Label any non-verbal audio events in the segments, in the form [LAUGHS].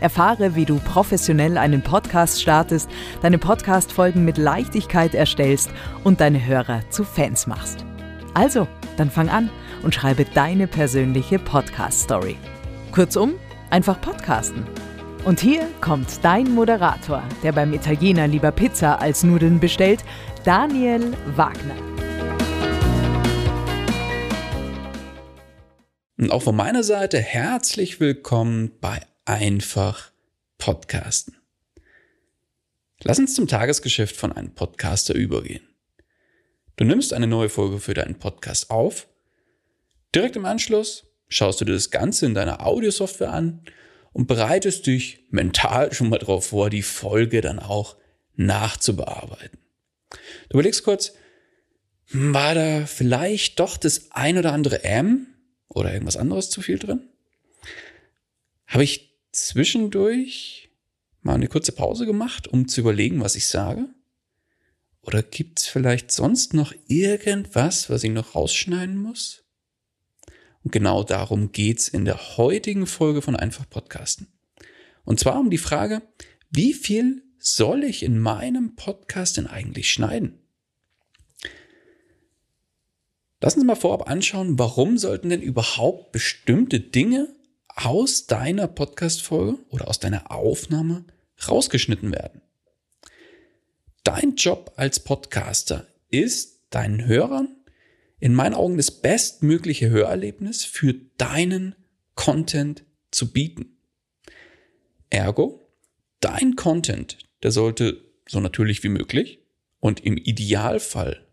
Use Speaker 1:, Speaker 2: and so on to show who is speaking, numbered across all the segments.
Speaker 1: Erfahre, wie du professionell einen Podcast startest, deine Podcast-Folgen mit Leichtigkeit erstellst und deine Hörer zu Fans machst. Also, dann fang an und schreibe deine persönliche Podcast-Story. Kurzum, einfach podcasten. Und hier kommt dein Moderator, der beim Italiener lieber Pizza als Nudeln bestellt, Daniel Wagner.
Speaker 2: Und auch von meiner Seite herzlich willkommen bei einfach podcasten. Lass uns zum Tagesgeschäft von einem Podcaster übergehen. Du nimmst eine neue Folge für deinen Podcast auf. Direkt im Anschluss schaust du dir das Ganze in deiner Audiosoftware an und bereitest dich mental schon mal darauf vor, die Folge dann auch nachzubearbeiten. Du überlegst kurz, war da vielleicht doch das ein oder andere M oder irgendwas anderes zu viel drin? Habe ich zwischendurch mal eine kurze Pause gemacht, um zu überlegen, was ich sage? Oder gibt es vielleicht sonst noch irgendwas, was ich noch rausschneiden muss? Und genau darum geht's in der heutigen Folge von Einfach Podcasten. Und zwar um die Frage, wie viel soll ich in meinem Podcast denn eigentlich schneiden? Lassen Sie mal vorab anschauen, warum sollten denn überhaupt bestimmte Dinge aus deiner Podcast-Folge oder aus deiner Aufnahme rausgeschnitten werden. Dein Job als Podcaster ist, deinen Hörern in meinen Augen das bestmögliche Hörerlebnis für deinen Content zu bieten. Ergo, dein Content, der sollte so natürlich wie möglich und im Idealfall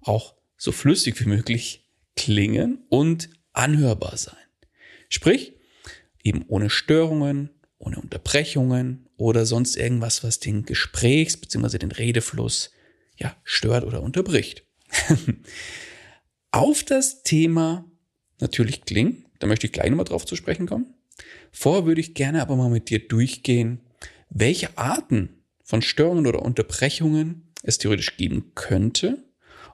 Speaker 2: auch so flüssig wie möglich klingen und anhörbar sein. Sprich, eben ohne Störungen, ohne Unterbrechungen oder sonst irgendwas, was den Gesprächs- bzw. den Redefluss ja, stört oder unterbricht. [LAUGHS] Auf das Thema natürlich klingen, da möchte ich gleich nochmal drauf zu sprechen kommen. Vorher würde ich gerne aber mal mit dir durchgehen, welche Arten von Störungen oder Unterbrechungen es theoretisch geben könnte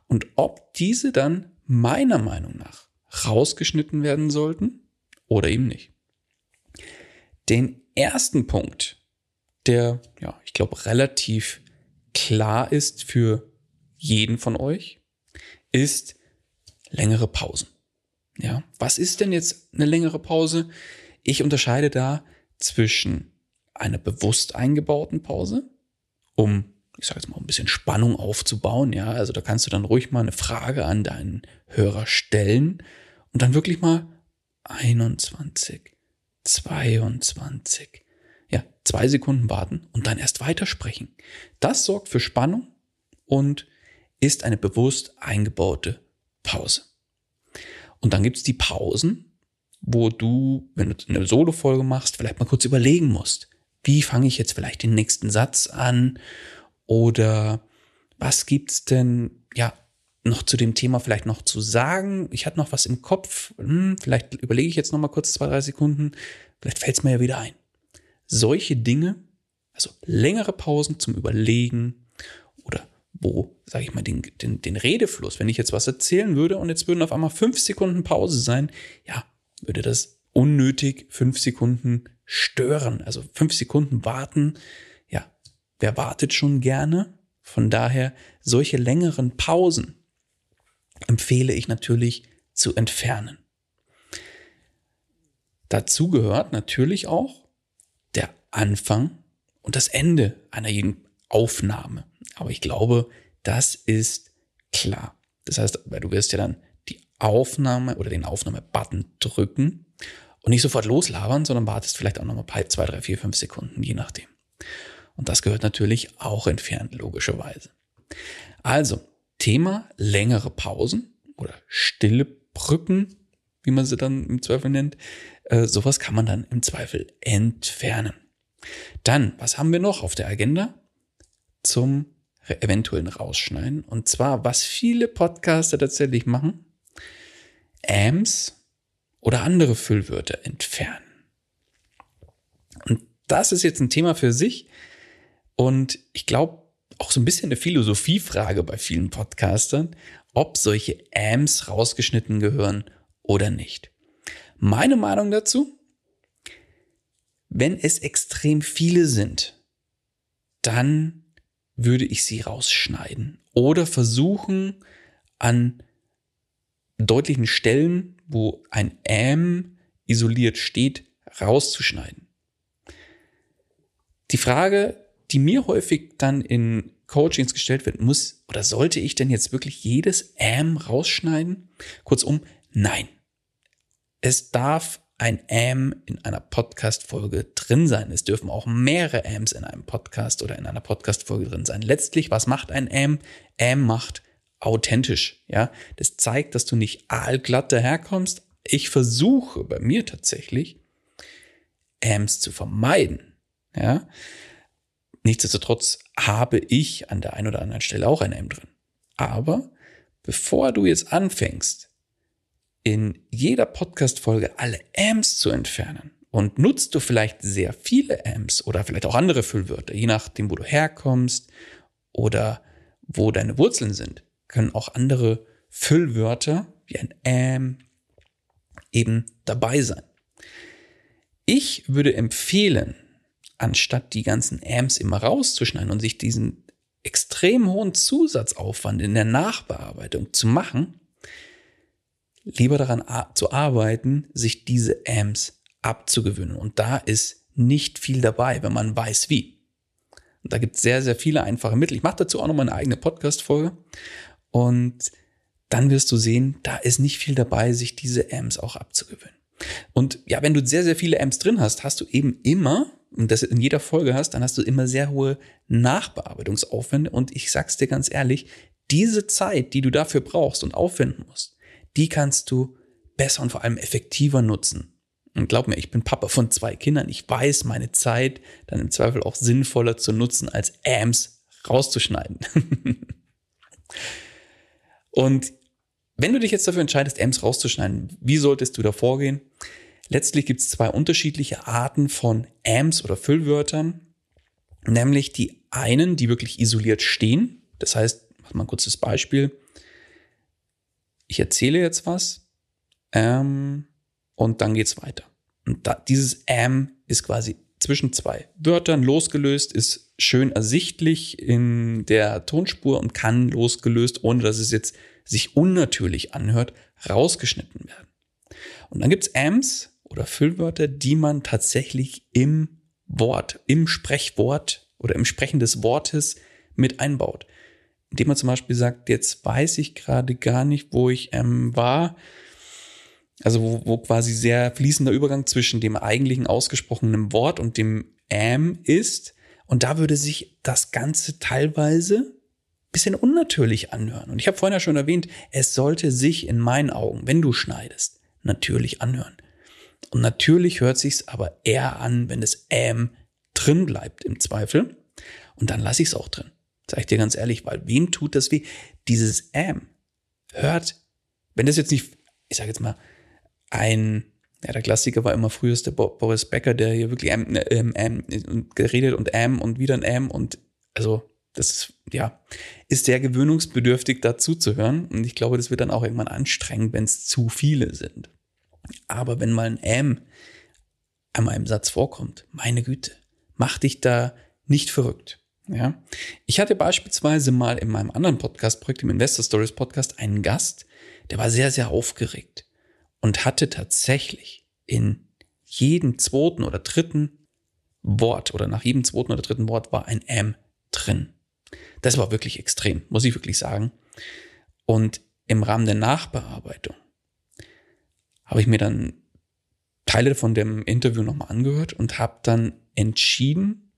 Speaker 2: und ob diese dann meiner Meinung nach rausgeschnitten werden sollten oder eben nicht. Den ersten Punkt, der, ja, ich glaube, relativ klar ist für jeden von euch, ist längere Pausen. Ja, was ist denn jetzt eine längere Pause? Ich unterscheide da zwischen einer bewusst eingebauten Pause, um, ich sage jetzt mal, ein bisschen Spannung aufzubauen. Ja, also da kannst du dann ruhig mal eine Frage an deinen Hörer stellen und dann wirklich mal 21, 22. Ja, zwei Sekunden warten und dann erst weitersprechen. Das sorgt für Spannung und ist eine bewusst eingebaute Pause. Und dann gibt's die Pausen, wo du, wenn du eine Solo-Folge machst, vielleicht mal kurz überlegen musst. Wie fange ich jetzt vielleicht den nächsten Satz an? Oder was gibt's denn, ja, noch zu dem Thema vielleicht noch zu sagen. Ich hatte noch was im Kopf. Hm, vielleicht überlege ich jetzt noch mal kurz zwei, drei Sekunden. Vielleicht fällt es mir ja wieder ein. Solche Dinge, also längere Pausen zum Überlegen oder wo, sage ich mal, den, den, den Redefluss, wenn ich jetzt was erzählen würde und jetzt würden auf einmal fünf Sekunden Pause sein, ja, würde das unnötig fünf Sekunden stören. Also fünf Sekunden warten, ja, wer wartet schon gerne? Von daher, solche längeren Pausen empfehle ich natürlich zu entfernen. Dazu gehört natürlich auch der Anfang und das Ende einer jeden Aufnahme. Aber ich glaube, das ist klar. Das heißt, du wirst ja dann die Aufnahme oder den Aufnahme-Button drücken und nicht sofort loslabern, sondern wartest vielleicht auch nochmal zwei, drei, vier, fünf Sekunden, je nachdem. Und das gehört natürlich auch entfernt, logischerweise. Also, Thema längere Pausen oder stille Brücken, wie man sie dann im Zweifel nennt. Äh, sowas kann man dann im Zweifel entfernen. Dann, was haben wir noch auf der Agenda? Zum eventuellen Rausschneiden. Und zwar, was viele Podcaster tatsächlich machen, Ams oder andere Füllwörter entfernen. Und das ist jetzt ein Thema für sich. Und ich glaube, auch so ein bisschen eine Philosophiefrage bei vielen Podcastern, ob solche Ams rausgeschnitten gehören oder nicht. Meine Meinung dazu? Wenn es extrem viele sind, dann würde ich sie rausschneiden oder versuchen an deutlichen Stellen, wo ein Am isoliert steht, rauszuschneiden. Die Frage, die mir häufig dann in Coachings gestellt wird, muss oder sollte ich denn jetzt wirklich jedes Am rausschneiden? Kurzum, nein. Es darf ein Am in einer Podcast-Folge drin sein. Es dürfen auch mehrere Ams in einem Podcast oder in einer Podcast-Folge drin sein. Letztlich, was macht ein Am? Am macht authentisch, ja. Das zeigt, dass du nicht aalglatt daherkommst. Ich versuche bei mir tatsächlich, Ams zu vermeiden, ja. Nichtsdestotrotz habe ich an der einen oder anderen Stelle auch ein M drin. Aber bevor du jetzt anfängst, in jeder Podcast-Folge alle Amps zu entfernen und nutzt du vielleicht sehr viele Amps oder vielleicht auch andere Füllwörter, je nachdem, wo du herkommst oder wo deine Wurzeln sind, können auch andere Füllwörter wie ein Am eben dabei sein. Ich würde empfehlen, anstatt die ganzen Amps immer rauszuschneiden und sich diesen extrem hohen Zusatzaufwand in der Nachbearbeitung zu machen, lieber daran zu arbeiten, sich diese Amps abzugewöhnen. Und da ist nicht viel dabei, wenn man weiß wie. Und da gibt es sehr, sehr viele einfache Mittel. Ich mache dazu auch noch mal eine eigene Podcast-Folge. Und dann wirst du sehen, da ist nicht viel dabei, sich diese Amps auch abzugewöhnen. Und ja, wenn du sehr, sehr viele Amps drin hast, hast du eben immer, und das in jeder Folge hast, dann hast du immer sehr hohe Nachbearbeitungsaufwände. Und ich sag's dir ganz ehrlich, diese Zeit, die du dafür brauchst und aufwenden musst, die kannst du besser und vor allem effektiver nutzen. Und glaub mir, ich bin Papa von zwei Kindern. Ich weiß, meine Zeit dann im Zweifel auch sinnvoller zu nutzen, als Ams rauszuschneiden. [LAUGHS] und wenn du dich jetzt dafür entscheidest, Ams rauszuschneiden, wie solltest du da vorgehen? Letztlich gibt es zwei unterschiedliche Arten von Ams oder Füllwörtern. Nämlich die einen, die wirklich isoliert stehen. Das heißt, mach mal ein kurzes Beispiel ich erzähle jetzt was ähm, und dann geht's weiter. Und da, dieses am ist quasi zwischen zwei Wörtern losgelöst, ist schön ersichtlich in der Tonspur und kann losgelöst, ohne dass es jetzt sich unnatürlich anhört, rausgeschnitten werden. Und dann gibt's Ams oder Füllwörter, die man tatsächlich im Wort, im Sprechwort oder im Sprechen des Wortes mit einbaut indem man zum Beispiel sagt, jetzt weiß ich gerade gar nicht, wo ich ähm, war. Also wo, wo quasi sehr fließender Übergang zwischen dem eigentlichen ausgesprochenen Wort und dem am ist. Und da würde sich das Ganze teilweise bisschen unnatürlich anhören. Und ich habe vorhin ja schon erwähnt, es sollte sich in meinen Augen, wenn du schneidest, natürlich anhören. Und natürlich hört sich's aber eher an, wenn das am drin bleibt im Zweifel. Und dann lasse ich es auch drin. Sag ich dir ganz ehrlich, weil wem tut das weh? Dieses M hört, wenn das jetzt nicht, ich sage jetzt mal, ein, ja, der Klassiker war immer früher der Boris Becker, der hier wirklich M, M, M geredet und M und wieder ein M und also Das ja, ist sehr gewöhnungsbedürftig dazu zu hören. Und ich glaube, das wird dann auch irgendwann anstrengend, wenn es zu viele sind. Aber wenn mal ein M einmal im Satz vorkommt, meine Güte, mach dich da nicht verrückt. Ja, ich hatte beispielsweise mal in meinem anderen Podcast-Projekt, im Investor Stories Podcast, einen Gast, der war sehr, sehr aufgeregt und hatte tatsächlich in jedem zweiten oder dritten Wort oder nach jedem zweiten oder dritten Wort war ein M drin. Das war wirklich extrem, muss ich wirklich sagen. Und im Rahmen der Nachbearbeitung habe ich mir dann Teile von dem Interview nochmal angehört und habe dann entschieden,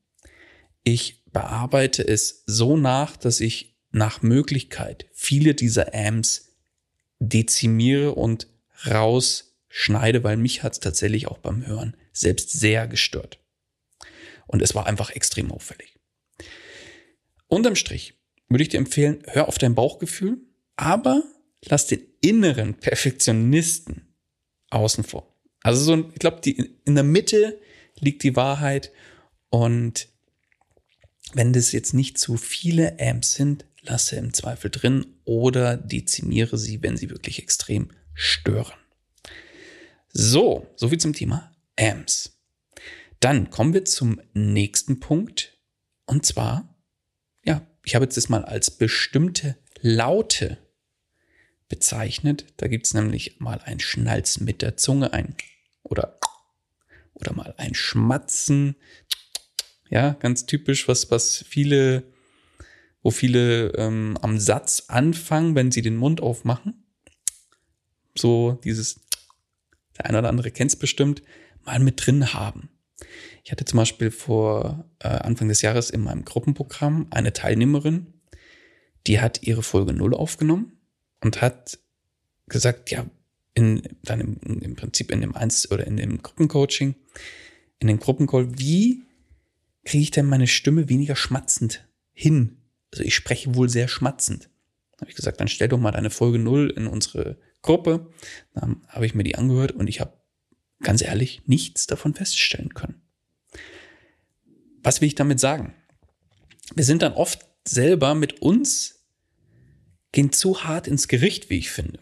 Speaker 2: ich bearbeite es so nach, dass ich nach Möglichkeit viele dieser Amps dezimiere und rausschneide, weil mich hat es tatsächlich auch beim Hören selbst sehr gestört. Und es war einfach extrem auffällig. Unterm Strich würde ich dir empfehlen, hör auf dein Bauchgefühl, aber lass den inneren Perfektionisten außen vor. Also so, ich glaube, in der Mitte liegt die Wahrheit und wenn das jetzt nicht zu viele Amps sind, lasse im Zweifel drin oder dezimiere sie, wenn sie wirklich extrem stören. So, soviel zum Thema Amps. Dann kommen wir zum nächsten Punkt und zwar, ja, ich habe jetzt das mal als bestimmte Laute bezeichnet. Da gibt es nämlich mal ein Schnalzen mit der Zunge, ein oder oder mal ein Schmatzen. Ja, ganz typisch, was, was viele, wo viele ähm, am Satz anfangen, wenn sie den Mund aufmachen. So dieses, der eine oder andere kennt es bestimmt, mal mit drin haben. Ich hatte zum Beispiel vor äh, Anfang des Jahres in meinem Gruppenprogramm eine Teilnehmerin, die hat ihre Folge 0 aufgenommen und hat gesagt, ja, in, dann im, Prinzip in dem Eins oder in dem Gruppencoaching, in dem Gruppencall, wie kriege ich denn meine Stimme weniger schmatzend hin? Also ich spreche wohl sehr schmatzend. Habe ich gesagt, dann stell doch mal deine Folge 0 in unsere Gruppe. Dann habe ich mir die angehört und ich habe ganz ehrlich nichts davon feststellen können. Was will ich damit sagen? Wir sind dann oft selber mit uns, gehen zu hart ins Gericht, wie ich finde.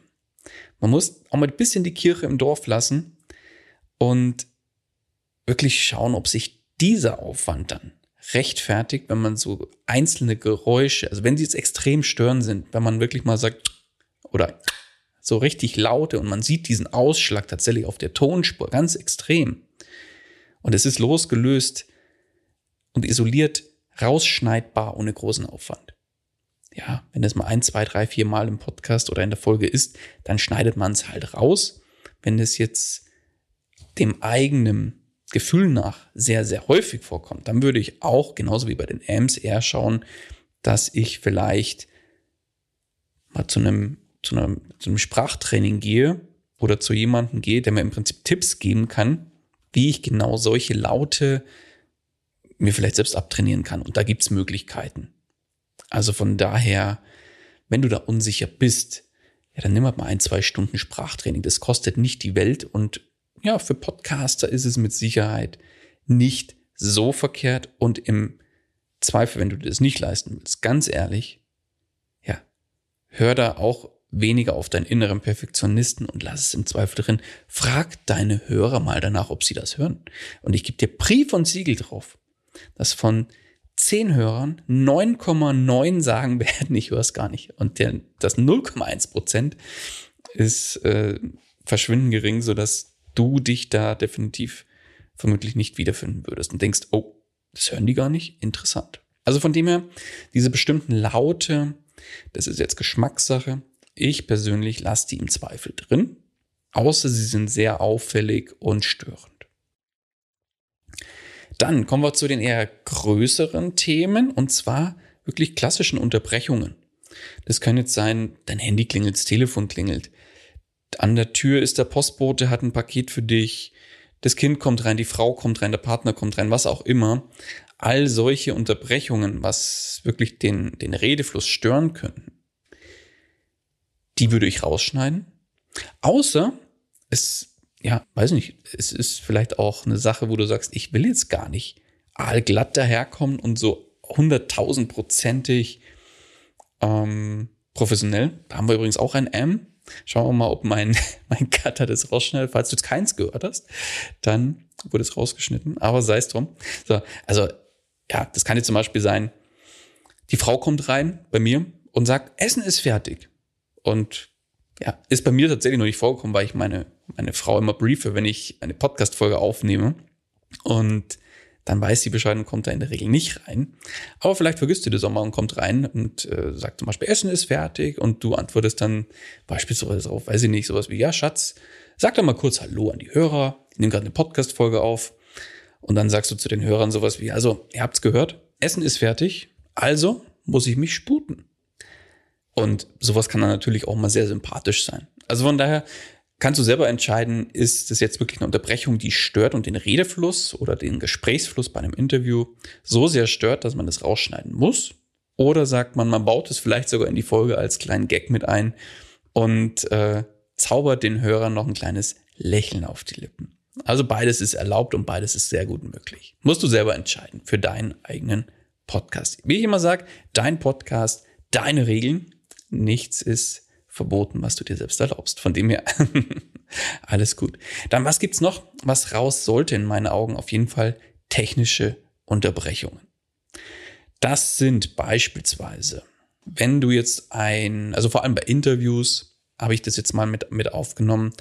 Speaker 2: Man muss auch mal ein bisschen die Kirche im Dorf lassen und wirklich schauen, ob sich dieser Aufwand dann rechtfertigt, wenn man so einzelne Geräusche, also wenn sie jetzt extrem stören sind, wenn man wirklich mal sagt, oder so richtig laute und man sieht diesen Ausschlag tatsächlich auf der Tonspur ganz extrem. Und es ist losgelöst und isoliert rausschneidbar ohne großen Aufwand ja, wenn es mal ein, zwei, drei, vier Mal im Podcast oder in der Folge ist, dann schneidet man es halt raus. Wenn es jetzt dem eigenen Gefühl nach sehr, sehr häufig vorkommt, dann würde ich auch, genauso wie bei den Amps, eher schauen, dass ich vielleicht mal zu einem, zu einem, zu einem Sprachtraining gehe oder zu jemandem gehe, der mir im Prinzip Tipps geben kann, wie ich genau solche Laute mir vielleicht selbst abtrainieren kann. Und da gibt's Möglichkeiten. Also von daher, wenn du da unsicher bist, ja, dann nimm halt mal ein, zwei Stunden Sprachtraining. Das kostet nicht die Welt und ja, für Podcaster ist es mit Sicherheit nicht so verkehrt und im Zweifel, wenn du das nicht leisten willst, ganz ehrlich, ja, hör da auch weniger auf deinen inneren Perfektionisten und lass es im Zweifel drin. Frag deine Hörer mal danach, ob sie das hören. Und ich gebe dir Brief und Siegel drauf, dass von zehn Hörern 9,9 sagen werden, ich höre es gar nicht. Und der, das 0,1 Prozent ist äh, verschwindend gering, sodass du dich da definitiv vermutlich nicht wiederfinden würdest und denkst, oh, das hören die gar nicht? Interessant. Also von dem her, diese bestimmten Laute, das ist jetzt Geschmackssache. Ich persönlich lasse die im Zweifel drin, außer sie sind sehr auffällig und störend. Dann kommen wir zu den eher größeren Themen und zwar wirklich klassischen Unterbrechungen. Das kann jetzt sein, dein Handy klingelt, das Telefon klingelt. An der Tür ist der Postbote, hat ein Paket für dich. Das Kind kommt rein, die Frau kommt rein, der Partner kommt rein, was auch immer. All solche Unterbrechungen, was wirklich den, den Redefluss stören könnten, die würde ich rausschneiden. Außer es ja, weiß nicht, es ist vielleicht auch eine Sache, wo du sagst, ich will jetzt gar nicht allglatt daherkommen und so hunderttausendprozentig ähm, professionell. Da haben wir übrigens auch ein M. Schauen wir mal, ob mein, [LAUGHS] mein Cutter das rausschneidet. Falls du keins gehört hast, dann wurde es rausgeschnitten. Aber sei es drum. So, also, ja, das kann jetzt zum Beispiel sein, die Frau kommt rein bei mir und sagt, Essen ist fertig. Und ja, ist bei mir tatsächlich noch nicht vorgekommen, weil ich meine, meine Frau immer briefe, wenn ich eine Podcast-Folge aufnehme. Und dann weiß sie Bescheid und kommt da in der Regel nicht rein. Aber vielleicht vergisst du auch mal und kommt rein und äh, sagt zum Beispiel, Essen ist fertig und du antwortest dann beispielsweise darauf, weiß ich nicht, sowas wie, ja, Schatz, sag doch mal kurz Hallo an die Hörer, ich nehme gerade eine Podcast-Folge auf und dann sagst du zu den Hörern sowas wie, also, ihr habt's gehört, Essen ist fertig, also muss ich mich sputen. Und sowas kann dann natürlich auch mal sehr sympathisch sein. Also von daher kannst du selber entscheiden, ist das jetzt wirklich eine Unterbrechung, die stört und den Redefluss oder den Gesprächsfluss bei einem Interview so sehr stört, dass man das rausschneiden muss? Oder sagt man, man baut es vielleicht sogar in die Folge als kleinen Gag mit ein und äh, zaubert den Hörern noch ein kleines Lächeln auf die Lippen. Also beides ist erlaubt und beides ist sehr gut möglich. Musst du selber entscheiden für deinen eigenen Podcast. Wie ich immer sage, dein Podcast, deine Regeln. Nichts ist verboten, was du dir selbst erlaubst. Von dem her [LAUGHS] alles gut. Dann was gibt's noch? Was raus sollte in meinen Augen auf jeden Fall technische Unterbrechungen. Das sind beispielsweise, wenn du jetzt ein, also vor allem bei Interviews habe ich das jetzt mal mit, mit aufgenommen.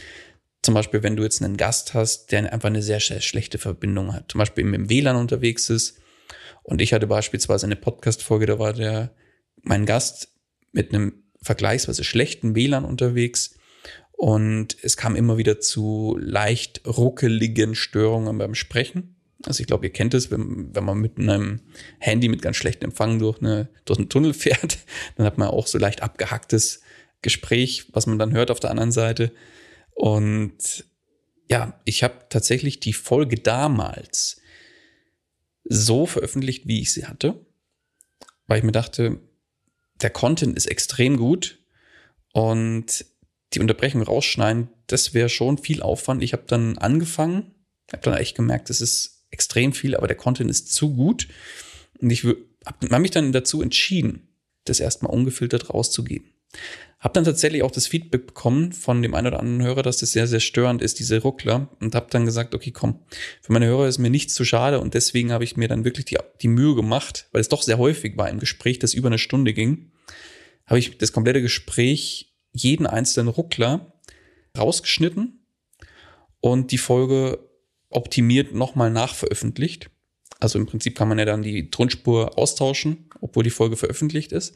Speaker 2: Zum Beispiel, wenn du jetzt einen Gast hast, der einfach eine sehr, sehr schlechte Verbindung hat, zum Beispiel im WLAN unterwegs ist. Und ich hatte beispielsweise eine Podcast-Folge, da war der, mein Gast mit einem vergleichsweise schlechten WLAN unterwegs und es kam immer wieder zu leicht ruckeligen Störungen beim Sprechen. Also ich glaube, ihr kennt es, wenn, wenn man mit einem Handy mit ganz schlechtem Empfang durch, eine, durch einen Tunnel [LAUGHS] fährt, dann hat man auch so leicht abgehacktes Gespräch, was man dann hört auf der anderen Seite. Und ja, ich habe tatsächlich die Folge damals so veröffentlicht, wie ich sie hatte, weil ich mir dachte, der Content ist extrem gut und die Unterbrechung rausschneiden, das wäre schon viel Aufwand. Ich habe dann angefangen, habe dann echt gemerkt, das ist extrem viel, aber der Content ist zu gut. Und ich habe mich dann dazu entschieden, das erstmal ungefiltert rauszugeben. Hab dann tatsächlich auch das Feedback bekommen von dem einen oder anderen Hörer, dass das sehr, sehr störend ist, diese Ruckler. Und habe dann gesagt, okay, komm, für meine Hörer ist mir nichts zu schade. Und deswegen habe ich mir dann wirklich die, die Mühe gemacht, weil es doch sehr häufig war im Gespräch, das über eine Stunde ging, habe ich das komplette Gespräch, jeden einzelnen Ruckler rausgeschnitten und die Folge optimiert nochmal nachveröffentlicht. Also im Prinzip kann man ja dann die Tonspur austauschen, obwohl die Folge veröffentlicht ist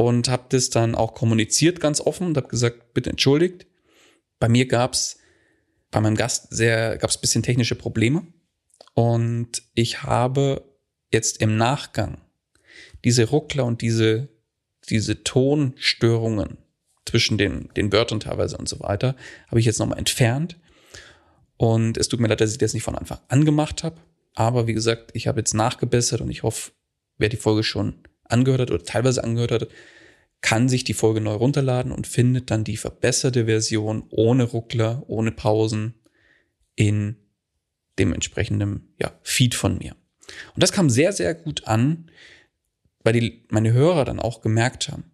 Speaker 2: und habe das dann auch kommuniziert ganz offen und habe gesagt, bitte entschuldigt. Bei mir gab's bei meinem Gast sehr gab's bisschen technische Probleme und ich habe jetzt im Nachgang diese Ruckler und diese diese Tonstörungen zwischen den den Wörtern teilweise und so weiter habe ich jetzt nochmal entfernt und es tut mir leid, dass ich das nicht von Anfang an gemacht habe, aber wie gesagt, ich habe jetzt nachgebessert und ich hoffe, wer die Folge schon angehört hat oder teilweise angehört hat, kann sich die Folge neu runterladen und findet dann die verbesserte Version ohne Ruckler, ohne Pausen in dem entsprechenden ja, Feed von mir. Und das kam sehr, sehr gut an, weil die, meine Hörer dann auch gemerkt haben,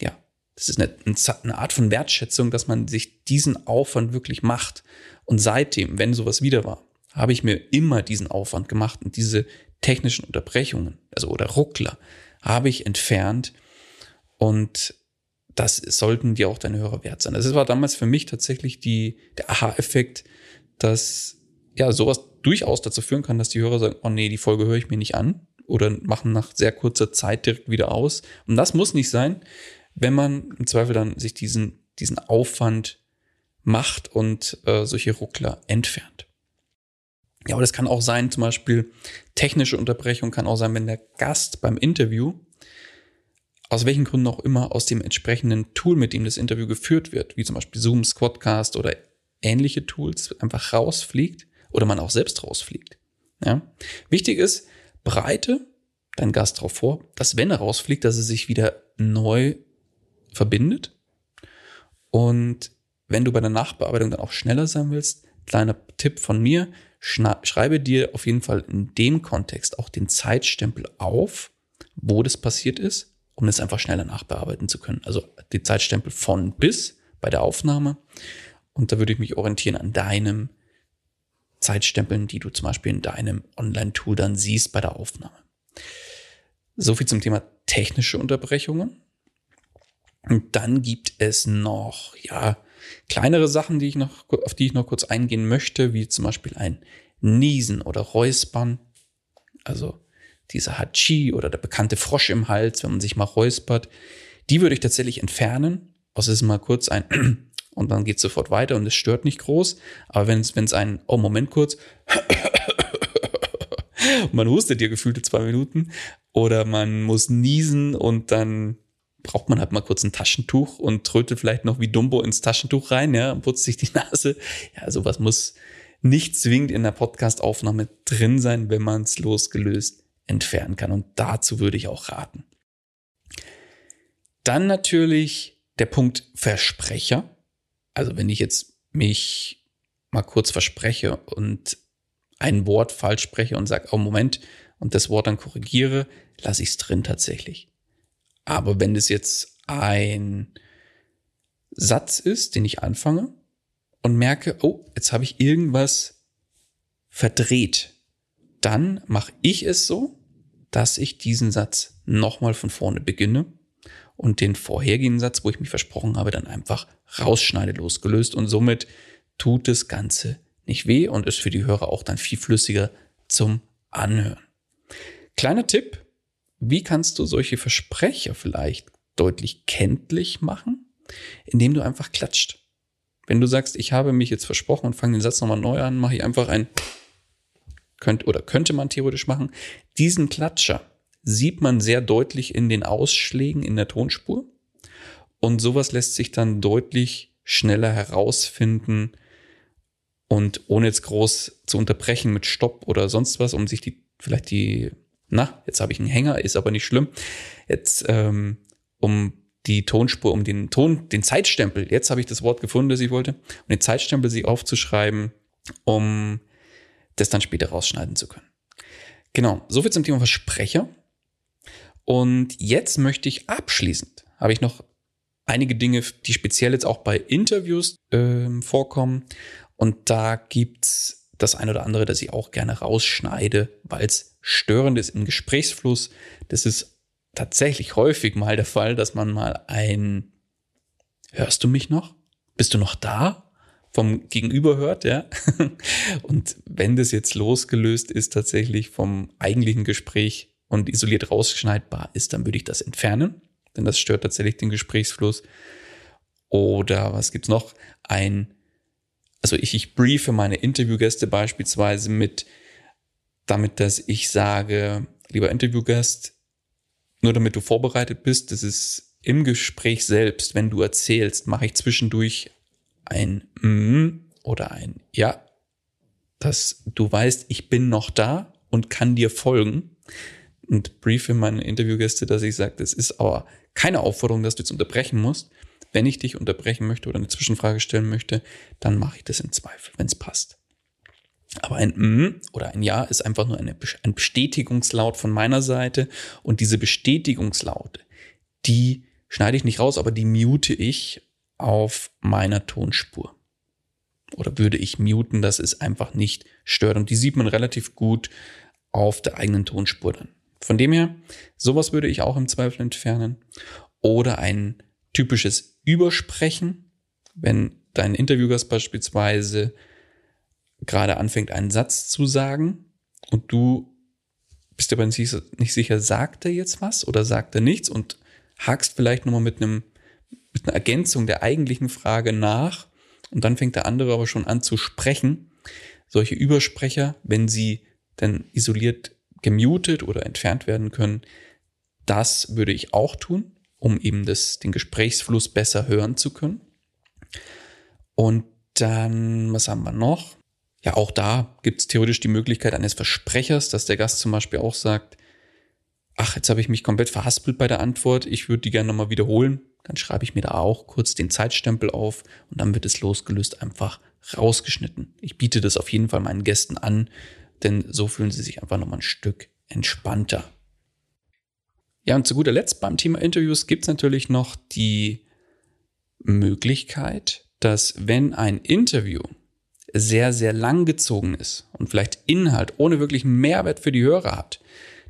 Speaker 2: ja, das ist eine, eine Art von Wertschätzung, dass man sich diesen Aufwand wirklich macht. Und seitdem, wenn sowas wieder war, habe ich mir immer diesen Aufwand gemacht und diese technischen Unterbrechungen, also oder Ruckler, habe ich entfernt und das sollten dir auch deine Hörer wert sein. Das war damals für mich tatsächlich die, der Aha-Effekt, dass ja sowas durchaus dazu führen kann, dass die Hörer sagen, oh nee, die Folge höre ich mir nicht an oder machen nach sehr kurzer Zeit direkt wieder aus. Und das muss nicht sein, wenn man im Zweifel dann sich diesen, diesen Aufwand macht und äh, solche Ruckler entfernt. Ja, aber das kann auch sein, zum Beispiel technische Unterbrechung kann auch sein, wenn der Gast beim Interview aus welchen Gründen auch immer aus dem entsprechenden Tool, mit dem das Interview geführt wird, wie zum Beispiel Zoom, Squadcast oder ähnliche Tools, einfach rausfliegt oder man auch selbst rausfliegt. Ja? Wichtig ist, bereite deinen Gast darauf vor, dass wenn er rausfliegt, dass er sich wieder neu verbindet. Und wenn du bei der Nachbearbeitung dann auch schneller sein willst, kleiner Tipp von mir, schreibe dir auf jeden Fall in dem Kontext auch den Zeitstempel auf, wo das passiert ist, um es einfach schneller nachbearbeiten zu können. Also die Zeitstempel von bis bei der Aufnahme. Und da würde ich mich orientieren an deinem Zeitstempeln, die du zum Beispiel in deinem Online-Tool dann siehst bei der Aufnahme. So viel zum Thema technische Unterbrechungen. Und dann gibt es noch, ja, kleinere Sachen, die ich noch, auf die ich noch kurz eingehen möchte, wie zum Beispiel ein Niesen oder Räuspern. Also dieser Hachi oder der bekannte Frosch im Hals, wenn man sich mal räuspert. Die würde ich tatsächlich entfernen. Also es ist mal kurz ein [CLEARS THROAT] und dann geht es sofort weiter und es stört nicht groß. Aber wenn es ein, oh Moment kurz, [LAUGHS] man hustet dir gefühlte zwei Minuten oder man muss niesen und dann braucht man halt mal kurz ein Taschentuch und trötet vielleicht noch wie Dumbo ins Taschentuch rein, ja, und putzt sich die [LAUGHS] Nase. Ja, sowas muss nicht zwingend in der Podcast-Aufnahme drin sein, wenn man es losgelöst entfernen kann. Und dazu würde ich auch raten. Dann natürlich der Punkt Versprecher. Also wenn ich jetzt mich mal kurz verspreche und ein Wort falsch spreche und sage, oh Moment, und das Wort dann korrigiere, lasse ich es drin tatsächlich. Aber wenn es jetzt ein Satz ist, den ich anfange und merke, oh, jetzt habe ich irgendwas verdreht, dann mache ich es so, dass ich diesen Satz nochmal von vorne beginne und den vorhergehenden Satz, wo ich mich versprochen habe, dann einfach rausschneide, losgelöst und somit tut das Ganze nicht weh und ist für die Hörer auch dann viel flüssiger zum Anhören. Kleiner Tipp, wie kannst du solche Versprecher vielleicht deutlich kenntlich machen? Indem du einfach klatscht. Wenn du sagst, ich habe mich jetzt versprochen und fange den Satz nochmal neu an, mache ich einfach ein könnte oder könnte man theoretisch machen. Diesen Klatscher sieht man sehr deutlich in den Ausschlägen in der Tonspur. Und sowas lässt sich dann deutlich schneller herausfinden und ohne jetzt groß zu unterbrechen mit Stopp oder sonst was, um sich die, vielleicht die na, jetzt habe ich einen Hänger, ist aber nicht schlimm. Jetzt, ähm, um die Tonspur, um den Ton, den Zeitstempel, jetzt habe ich das Wort gefunden, das ich wollte, um den Zeitstempel sich aufzuschreiben, um das dann später rausschneiden zu können. Genau, soviel zum Thema Versprecher. Und jetzt möchte ich abschließend, habe ich noch einige Dinge, die speziell jetzt auch bei Interviews äh, vorkommen. Und da gibt's das ein oder andere, das ich auch gerne rausschneide, weil es Störendes im Gesprächsfluss. Das ist tatsächlich häufig mal der Fall, dass man mal ein Hörst du mich noch? Bist du noch da? Vom Gegenüber hört, ja. [LAUGHS] Und wenn das jetzt losgelöst ist, tatsächlich vom eigentlichen Gespräch und isoliert rausschneidbar ist, dann würde ich das entfernen, denn das stört tatsächlich den Gesprächsfluss. Oder was gibt's noch? Ein, also ich, ich briefe meine Interviewgäste beispielsweise mit damit, dass ich sage, lieber Interviewgast, nur damit du vorbereitet bist, das ist im Gespräch selbst, wenn du erzählst, mache ich zwischendurch ein mm oder ein ja, dass du weißt, ich bin noch da und kann dir folgen und briefe meine Interviewgäste, dass ich sage, das ist aber keine Aufforderung, dass du jetzt unterbrechen musst. Wenn ich dich unterbrechen möchte oder eine Zwischenfrage stellen möchte, dann mache ich das in Zweifel, wenn es passt. Aber ein M oder ein Ja ist einfach nur eine, ein Bestätigungslaut von meiner Seite. Und diese Bestätigungslaute, die schneide ich nicht raus, aber die mute ich auf meiner Tonspur. Oder würde ich muten, dass es einfach nicht stört. Und die sieht man relativ gut auf der eigenen Tonspur dann. Von dem her, sowas würde ich auch im Zweifel entfernen. Oder ein typisches Übersprechen, wenn dein Interviewgast beispielsweise gerade anfängt, einen Satz zu sagen und du bist dir aber nicht sicher, sagt er jetzt was oder sagt er nichts und hakst vielleicht nochmal mit einem, mit einer Ergänzung der eigentlichen Frage nach und dann fängt der andere aber schon an zu sprechen. Solche Übersprecher, wenn sie dann isoliert gemutet oder entfernt werden können, das würde ich auch tun, um eben das, den Gesprächsfluss besser hören zu können. Und dann, was haben wir noch? ja, auch da gibt es theoretisch die Möglichkeit eines Versprechers, dass der Gast zum Beispiel auch sagt, ach, jetzt habe ich mich komplett verhaspelt bei der Antwort, ich würde die gerne nochmal wiederholen. dann schreibe ich mir da auch kurz den Zeitstempel auf und dann wird es losgelöst einfach rausgeschnitten. Ich biete das auf jeden Fall meinen Gästen an, denn so fühlen sie sich einfach nochmal ein Stück entspannter. Ja, und zu guter Letzt beim Thema Interviews gibt es natürlich noch die Möglichkeit, dass wenn ein Interview sehr, sehr lang gezogen ist und vielleicht Inhalt ohne wirklichen Mehrwert für die Hörer hat,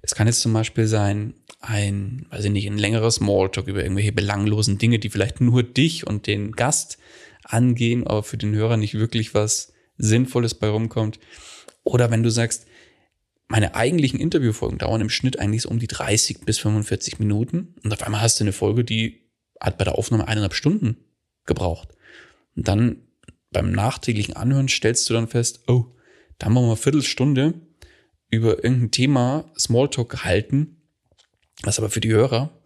Speaker 2: das kann jetzt zum Beispiel sein, ein, weiß ich nicht, ein längerer Smalltalk über irgendwelche belanglosen Dinge, die vielleicht nur dich und den Gast angehen, aber für den Hörer nicht wirklich was Sinnvolles bei rumkommt. Oder wenn du sagst, meine eigentlichen Interviewfolgen dauern im Schnitt eigentlich so um die 30 bis 45 Minuten und auf einmal hast du eine Folge, die hat bei der Aufnahme eineinhalb Stunden gebraucht. Und dann beim nachträglichen Anhören stellst du dann fest, oh, da haben wir mal eine Viertelstunde über irgendein Thema Smalltalk gehalten, was aber für die Hörer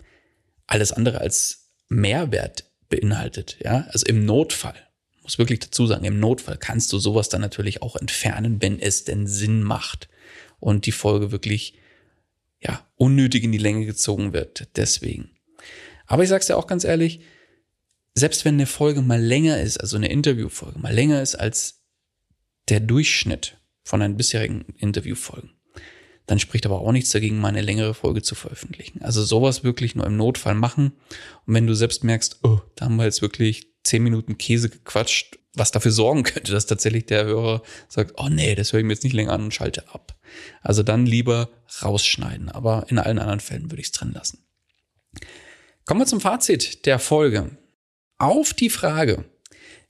Speaker 2: alles andere als Mehrwert beinhaltet. Ja, also im Notfall, muss wirklich dazu sagen, im Notfall kannst du sowas dann natürlich auch entfernen, wenn es denn Sinn macht und die Folge wirklich ja unnötig in die Länge gezogen wird. Deswegen. Aber ich sag's dir auch ganz ehrlich, selbst wenn eine Folge mal länger ist, also eine Interviewfolge mal länger ist als der Durchschnitt von einen bisherigen Interviewfolgen, dann spricht aber auch nichts dagegen, mal eine längere Folge zu veröffentlichen. Also sowas wirklich nur im Notfall machen. Und wenn du selbst merkst, oh, da haben wir jetzt wirklich zehn Minuten Käse gequatscht, was dafür sorgen könnte, dass tatsächlich der Hörer sagt, oh nee, das höre ich mir jetzt nicht länger an und schalte ab. Also dann lieber rausschneiden. Aber in allen anderen Fällen würde ich es drin lassen. Kommen wir zum Fazit der Folge. Auf die Frage,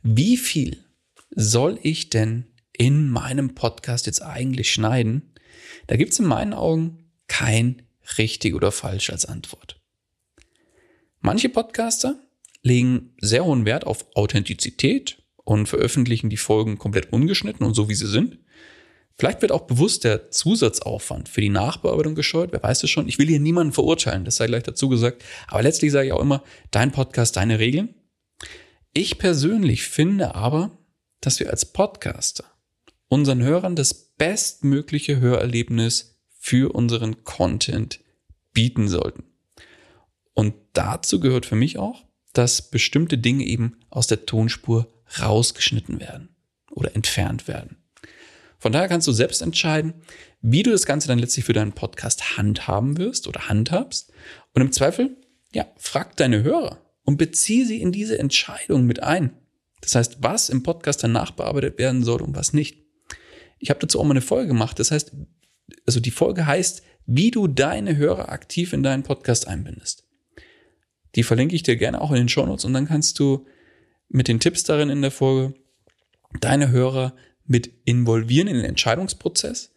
Speaker 2: wie viel soll ich denn in meinem Podcast jetzt eigentlich schneiden, da gibt es in meinen Augen kein richtig oder falsch als Antwort. Manche Podcaster legen sehr hohen Wert auf Authentizität und veröffentlichen die Folgen komplett ungeschnitten und so wie sie sind. Vielleicht wird auch bewusst der Zusatzaufwand für die Nachbearbeitung gescheut, wer weiß es schon. Ich will hier niemanden verurteilen, das sei gleich dazu gesagt. Aber letztlich sage ich auch immer, dein Podcast, deine Regeln. Ich persönlich finde aber, dass wir als Podcaster unseren Hörern das bestmögliche Hörerlebnis für unseren Content bieten sollten. Und dazu gehört für mich auch, dass bestimmte Dinge eben aus der Tonspur rausgeschnitten werden oder entfernt werden. Von daher kannst du selbst entscheiden, wie du das Ganze dann letztlich für deinen Podcast handhaben wirst oder handhabst. Und im Zweifel, ja, frag deine Hörer und beziehe sie in diese Entscheidung mit ein. Das heißt, was im Podcast dann nachbearbeitet werden soll und was nicht. Ich habe dazu auch mal eine Folge gemacht. Das heißt, also die Folge heißt, wie du deine Hörer aktiv in deinen Podcast einbindest. Die verlinke ich dir gerne auch in den Shownotes und dann kannst du mit den Tipps darin in der Folge deine Hörer mit involvieren in den Entscheidungsprozess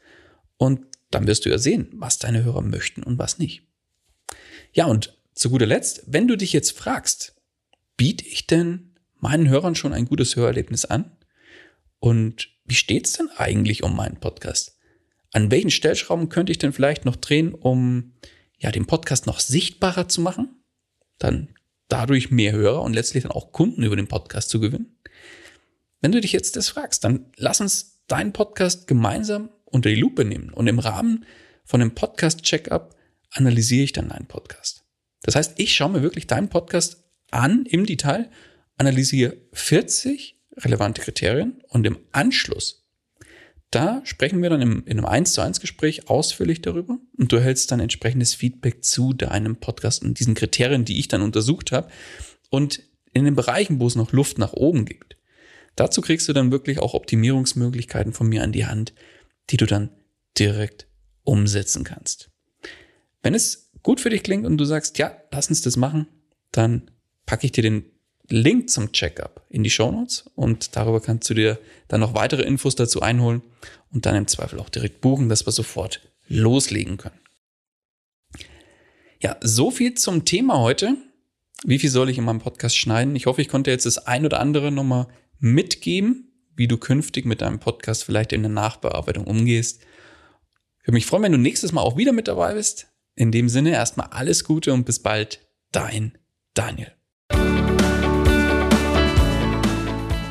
Speaker 2: und dann wirst du ja sehen, was deine Hörer möchten und was nicht. Ja, und zu guter Letzt, wenn du dich jetzt fragst, biete ich denn meinen Hörern schon ein gutes Hörerlebnis an? Und wie steht's denn eigentlich um meinen Podcast? An welchen Stellschrauben könnte ich denn vielleicht noch drehen, um ja den Podcast noch sichtbarer zu machen? Dann dadurch mehr Hörer und letztlich dann auch Kunden über den Podcast zu gewinnen? Wenn du dich jetzt das fragst, dann lass uns deinen Podcast gemeinsam unter die Lupe nehmen und im Rahmen von einem Podcast-Checkup analysiere ich dann deinen Podcast. Das heißt, ich schaue mir wirklich deinen Podcast an im Detail, analysiere 40 relevante Kriterien und im Anschluss, da sprechen wir dann im, in einem 1 zu 1 Gespräch ausführlich darüber und du erhältst dann entsprechendes Feedback zu deinem Podcast und diesen Kriterien, die ich dann untersucht habe und in den Bereichen, wo es noch Luft nach oben gibt. Dazu kriegst du dann wirklich auch Optimierungsmöglichkeiten von mir an die Hand, die du dann direkt umsetzen kannst. Wenn es gut für dich klingt und du sagst, ja, lass uns das machen, dann packe ich dir den Link zum Checkup in die Show Notes und darüber kannst du dir dann noch weitere Infos dazu einholen und dann im Zweifel auch direkt buchen, dass wir sofort loslegen können. Ja, so viel zum Thema heute. Wie viel soll ich in meinem Podcast schneiden? Ich hoffe, ich konnte jetzt das ein oder andere nochmal mitgeben, wie du künftig mit deinem Podcast vielleicht in der Nachbearbeitung umgehst. Ich würde mich freuen, wenn du nächstes Mal auch wieder mit dabei bist. In dem Sinne erstmal alles Gute und bis bald, dein Daniel.